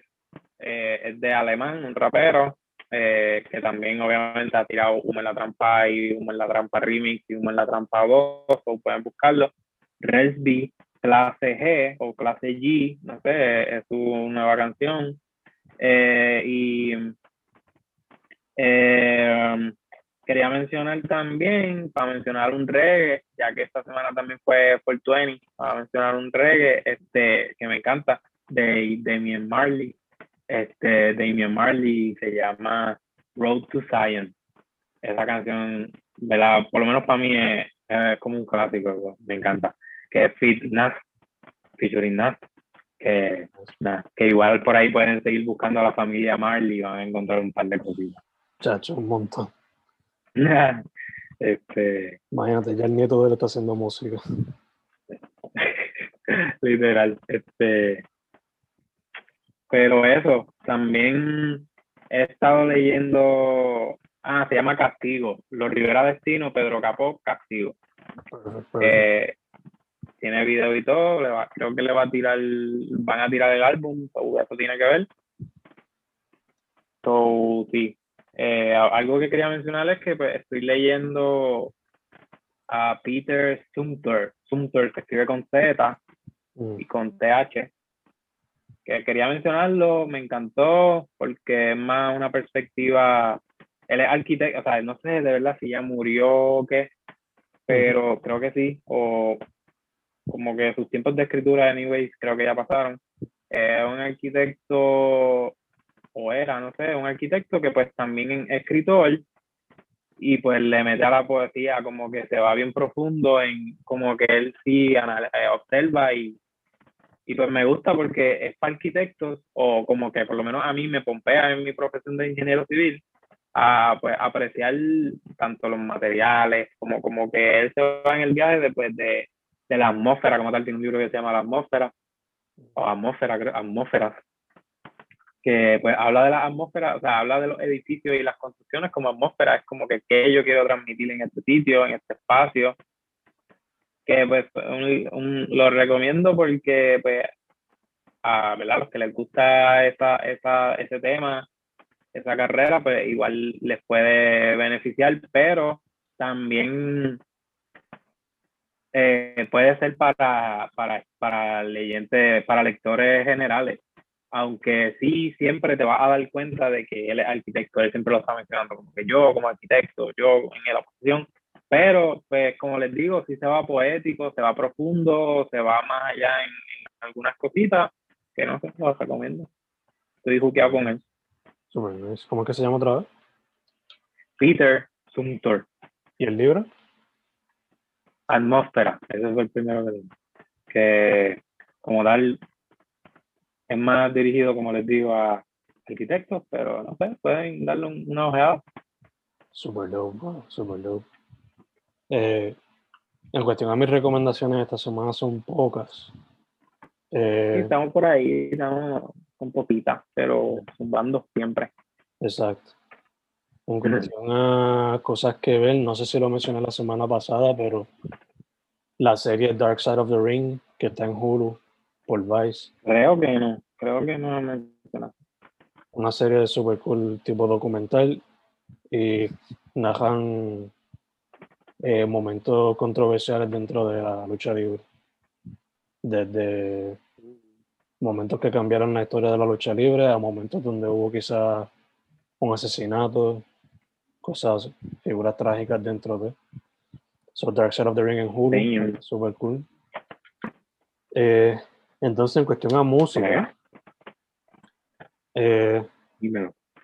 eh, es de Alemán, un rapero, eh, que también obviamente ha tirado Humo en la Trampa y Humo en la Trampa Remix y Humo en la Trampa 2, o pueden buscarlo. Resby, Clase G o Clase G, no sé, es su nueva canción. Eh, y eh, quería mencionar también, para mencionar un reggae, ya que esta semana también fue por 20, para mencionar un reggae este, que me encanta, de Damien Marley. Este, Damien Marley se llama Road to Zion. Esa canción, ¿verdad? por lo menos para mí es, es como un clásico, me encanta. Que es Fit Nas, featuring Nas, que, que igual por ahí pueden seguir buscando a la familia Marley y van a encontrar un par de cositas. Chacho, un montón. este, Imagínate, ya el nieto de él está haciendo música. literal, este, pero eso, también he estado leyendo, ah, se llama Castigo, Los Rivera Destino, Pedro Capó, Castigo. Eh, tiene video y todo, le va- creo que le va a tirar, van a tirar el álbum, so, eso tiene que ver. So, sí. Eh, algo que quería mencionar es que pues, estoy leyendo a Peter Sumter, Sumter que escribe con Z Mm, y con TH, que quería mencionarlo, me encantó porque es más una perspectiva, él es arquitecto, o sea, no sé de verdad si ya murió o qué, pero creo que sí, o como que sus tiempos de escritura, anyways, creo que ya pasaron. Es un arquitecto, o era, no sé, un arquitecto que pues también es escritor y pues le mete a la poesía como que se va bien profundo en como que él sí anal- eh, observa y, y pues me gusta porque es para arquitectos o como que por lo menos a mí me pompea en mi profesión de ingeniero civil a pues apreciar tanto los materiales como como que él se va en el viaje después de, de la atmósfera como tal tiene un libro que se llama la atmósfera o atmósfera atmósferas que pues habla de la atmósfera, o sea, habla de los edificios y las construcciones como atmósfera, es como que qué yo quiero transmitir en este sitio, en este espacio, que pues un- un- lo recomiendo porque pues a ¿verdad? los que les gusta esa, esa, ese tema, esa carrera, pues igual les puede beneficiar, pero también eh, puede ser para, para, para leyentes, para lectores generales aunque sí siempre te vas a dar cuenta de que él es arquitecto, él siempre lo está mencionando, como que yo como arquitecto, yo en la oposición, pero pues como les digo, sí se va poético, se va profundo, se va más allá en, en algunas cositas, que no sé, lo recomiendo. Estoy juqueado con él. ¿Cómo es que se llama otra vez? Peter Sumter, ¿Y el libro? Atmósfera, ese fue el primero que. Que como tal es más dirigido, como les digo, a arquitectos, pero no sé, pueden darle un- una ojeada. Super bro, super dope. Eh, en cuestión a mis recomendaciones esta semana son pocas. Sí, Eh, estamos por ahí, estamos con poquitas, pero zumbando siempre. exacto. En cuestión a cosas que ver, no sé si lo mencioné la semana pasada, pero la serie Dark Side of the Ring, que está en Hulu por Vice. Creo que no, creo que no me Una serie de super cool tipo documental y narran eh, momentos controversiales dentro de la lucha libre. Desde momentos que cambiaron la historia de la lucha libre a momentos donde hubo quizá un asesinato, cosas, figuras trágicas dentro de. So Dark Side of the Ring en Hulu, super cool. Eh, entonces, en cuestión a música, eh,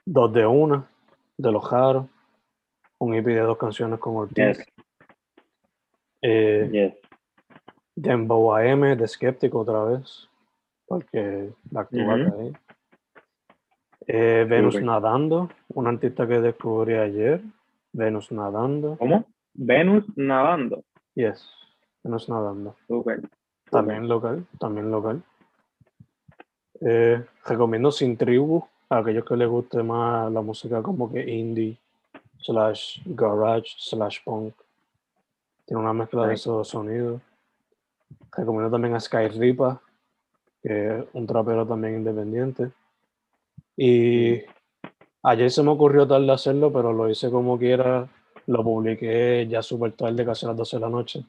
dos de una, de los Jaros, un EP de dos canciones con Ortiz. Yes. Eh, Yes. Dembow AM de Skeptic otra vez, porque la actúa Ujú. ahí. Eh, Venus. Nadando, un artista que descubrí ayer. Venus Nadando. ¿Cómo? Venus nadando. Yes, Venus Nadando. Súper. También local, también local. Eh, recomiendo Sin Tribu a aquellos que les guste más la música como que indie, slash garage, slash punk. Tiene una mezcla de esos sonidos. Recomiendo también a Sky Ripa, que es un trapero también independiente. Y ayer se me ocurrió tarde hacerlo, pero lo hice como quiera. Lo publiqué ya súper tarde, casi a las 12 de la noche.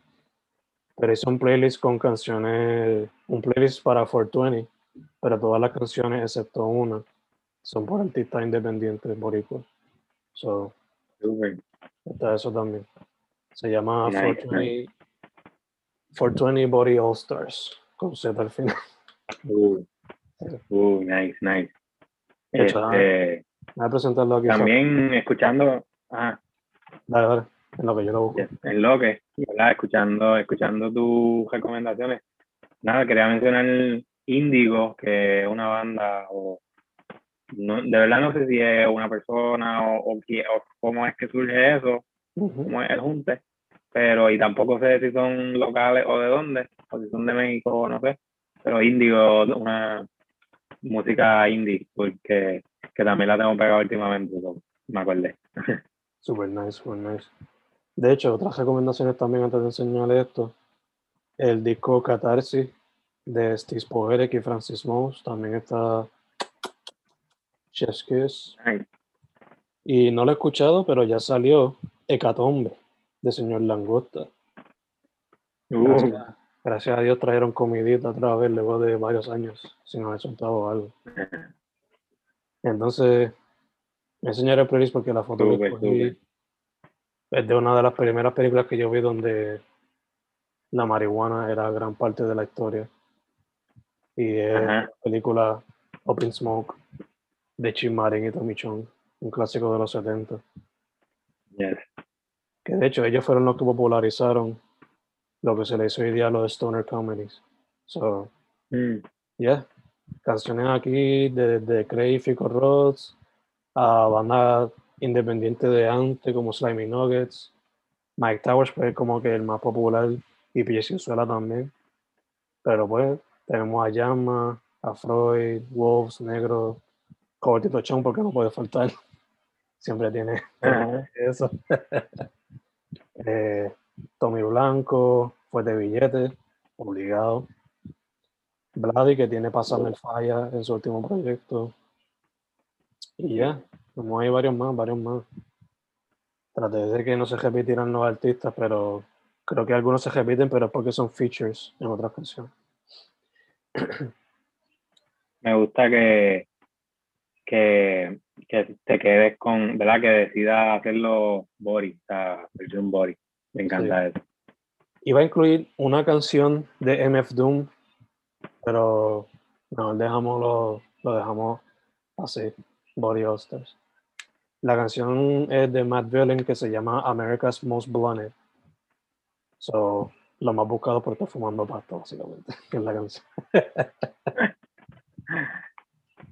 Pero hice un playlist con canciones, un playlist para 420, pero todas las canciones excepto una son por artistas independientes boricuas. So, está eso también. Se llama Nice, 420, 420 Body All Stars, con Z al final. Uh, uh, nice, nice. Hecho, Este, Voy a presentarlo aquí. también escuchando, ah, Dale, dale, en lo que yo lo busco. en lo que, ¿verdad? Escuchando, escuchando tus recomendaciones. Nada, quería mencionar Índigo, que es una banda, o no, de verdad no sé si es una persona o, o, qué- o cómo es que surge eso, Ujú. cómo es el junte, pero y tampoco sé si son locales o de dónde, o si son de México o no sé, pero Índigo, una música indie, porque que también la tengo pegada últimamente, me acordé. Super nice, super nice. De hecho, otras recomendaciones también antes de enseñarle esto. El disco Catarsis de Steve Poherek y Francis Mouse también está Chef's Kiss. Nice. Y no lo he escuchado, pero ya salió Hecatombe de Señor Langosta. Uh, Gracias, gracias a Dios trajeron comidita otra vez luego de varios años sin haber soltado algo. Entonces, me enseñaré el playlist porque la foto que súper. es de una de las primeras películas que yo vi donde la marihuana era gran parte de la historia. Y es Ajá. la película Open Smoke de Jim Marin y Tommy Chong, un clásico de los 70. yes. Que de hecho ellos fueron los que popularizaron lo que se le hizo hoy día a los stoner comedies. So, Mm, yeah. Canciones aquí de, de Craig y Fico Rods a bandas independientes de antes como Slimy Nuggets. Mike Towers fue como que el más popular y Piesuela también. Pero pues tenemos a Llama, a Freud, Wolves, Negro, Cobertito Chong porque no puede faltar. Siempre tiene eso. Eh, Tommy Blanco, fue de billete, obligado. Vladi, que tiene pasando el falla en su último proyecto. Y ya, como hay varios más, varios más. Traté de que no se repitieran los artistas, pero creo que algunos se repiten, pero es porque son features en otras canciones. Me gusta que, que, que te quedes con, ¿verdad? Que decidas hacerlo body, o sea, versión body. Me encanta eso. Iba a incluir una canción de MF Doom, pero no, dejamos lo, lo dejamos así, Body All Stars. La canción es de Matt Villain que se llama America's Most Blunted. So, lo más buscado por estar fumando pasta, básicamente, que es la canción.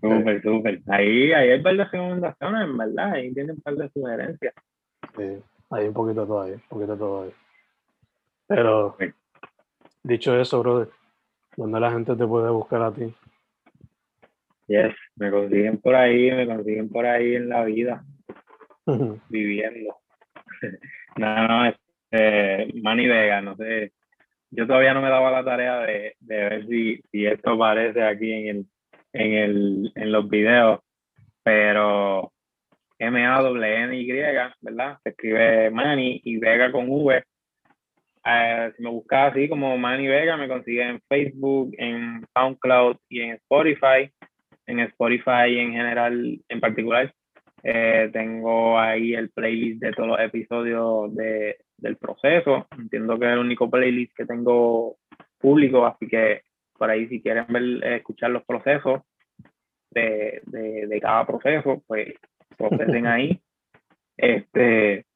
Súper, súper. Ahí, ahí hay un par de recomendaciones, en verdad. Ahí tienen un par de sugerencias. Sí, hay un poquito todavía, un poquito todavía. Pero, Sí. dicho eso, brother, ¿dónde la gente te puede buscar a ti? Yes, me consiguen por ahí, me consiguen por ahí en la vida, viviendo. no, no, este, Manny Vega, no sé, yo todavía no me daba la tarea de, de ver si, si, esto aparece aquí en, el, en, el, en los videos, pero M-A-W-N-Y, ¿verdad? Se escribe Manny y Vega con V. Eh, si me buscas así como Manny Vega, me consigue en Facebook, en SoundCloud y en Spotify. En Spotify en general, en particular, eh, tengo ahí el playlist de todos los episodios de, del proceso. Entiendo que es el único playlist que tengo público, así que por ahí si quieren escuchar los procesos de, de, cada proceso, pues procesen ahí. Este,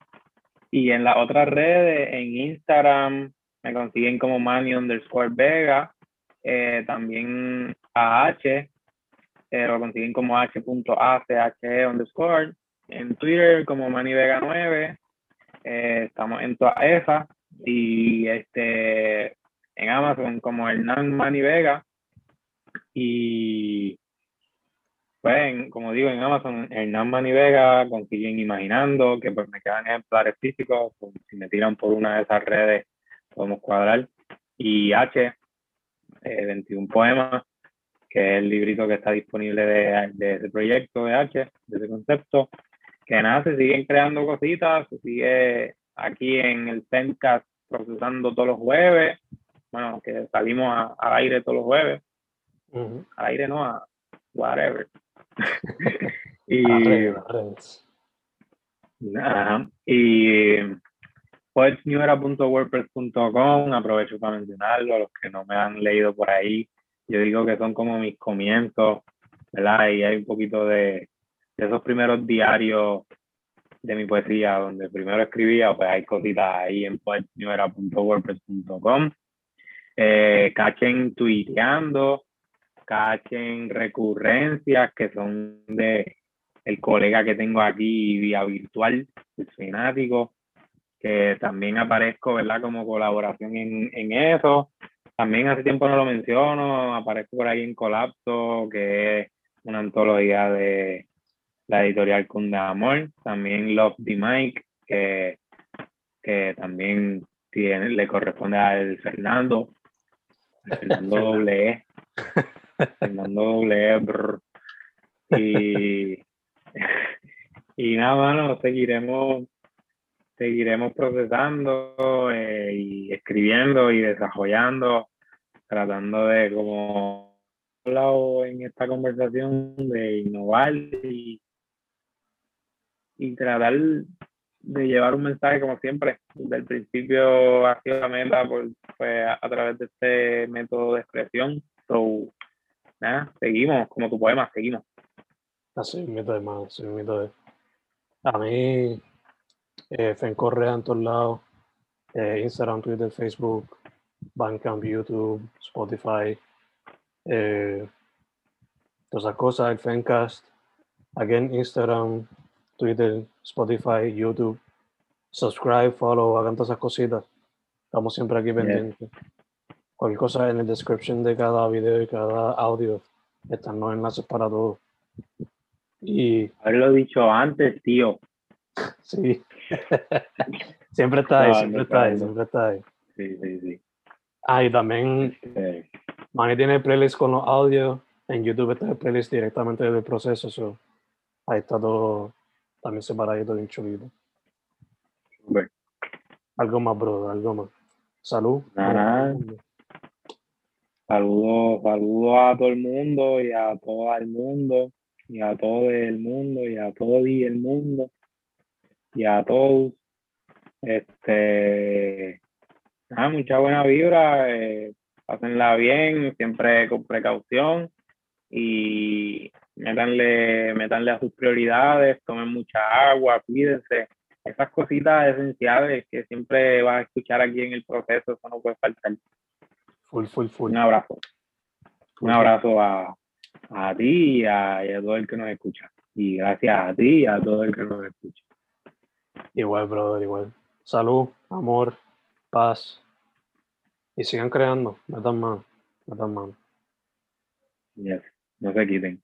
y en las otras redes, en Instagram, me consiguen como Manny underscore Vega, eh, también a H, eh, lo consiguen como h.ache underscore, en Twitter como Manny Vega 9, eh, estamos en todas esas. Y este en Amazon como Hernán Mani Vega. Y pues como digo en Amazon Hernán Mani Vega consiguen Imaginando que pues me quedan ejemplares físicos pues, si me tiran por una de esas redes podemos cuadrar. Y H 21 eh, poemas que es el librito que está disponible de, de ese proyecto de H de ese concepto que nada, se siguen creando cositas, se sigue aquí en el Pencast procesando todos los jueves, bueno, que salimos al aire todos los jueves, al aire no, a whatever. y, nada, y poetsnewera.wordpress.com, aprovecho para mencionarlo, a los que no me han leído por ahí, yo digo que son como mis comienzos, ¿verdad? Y hay un poquito de de esos primeros diarios de mi poesía, donde primero escribía, pues hay cositas ahí en poetnewera.wordpress.com. Eh, cachen tuiteando, cachen recurrencias que son de el colega que tengo aquí vía virtual, el fanático, que también aparezco, ¿verdad? Como colaboración en, en eso. También hace tiempo no lo menciono, aparezco por ahí en Colapso, que es una antología de, la editorial Cunda Amor, también Love the Mike, que, que también tiene, le corresponde al Fernando, Fernando doble e. Fernando doble y, y nada, bueno, seguiremos seguiremos procesando eh, y escribiendo y desarrollando, tratando de como hablado en esta conversación de innovar y y tratar de llevar un mensaje como siempre. Desde el principio ha sido la meta pues, a, través de este método de expresión. So, nada, seguimos como tu poema, seguimos. Así, un método más, un método. A mí, eh, Fen Correa en todos lados, eh, Instagram, Twitter, Facebook, Bandcamp, YouTube, Spotify, eh, todas esas cosas, el Fencast, again, Instagram, Twitter, Spotify, YouTube. Subscribe, follow, hagan todas esas cositas. Estamos siempre aquí pendientes. Cualquier cosa en la description de cada video y cada audio están los enlaces para todo. Y. Haberlo dicho antes, tío. Sí. siempre está ahí, siempre está ahí, siempre está ahí. Sí, sí, sí. Ah, y también este, Manny tiene playlist con los audios. En YouTube está el playlist directamente del proceso. ahí está todo también separadito de un chulito. Algo más, bro, algo más. Salud. Saludos, saludos a todo el mundo y a todo el mundo y a todo el mundo y a todo el mundo y a todos. Este, mucha buena vibra, eh, pásenla bien, siempre con precaución y métanle, métanle a sus prioridades, tomen mucha agua, cuídense. Esas cositas esenciales que siempre vas a escuchar aquí en el proceso, eso no puede faltar. Full, full, full. Un abrazo. Un abrazo a, a ti y a, todo el que nos escucha. Y gracias a ti y a todo el que nos escucha. Igual, brother, igual. Salud, amor, paz. Y sigan creando. Metan mano. Metan mano. Yes. No se quiten.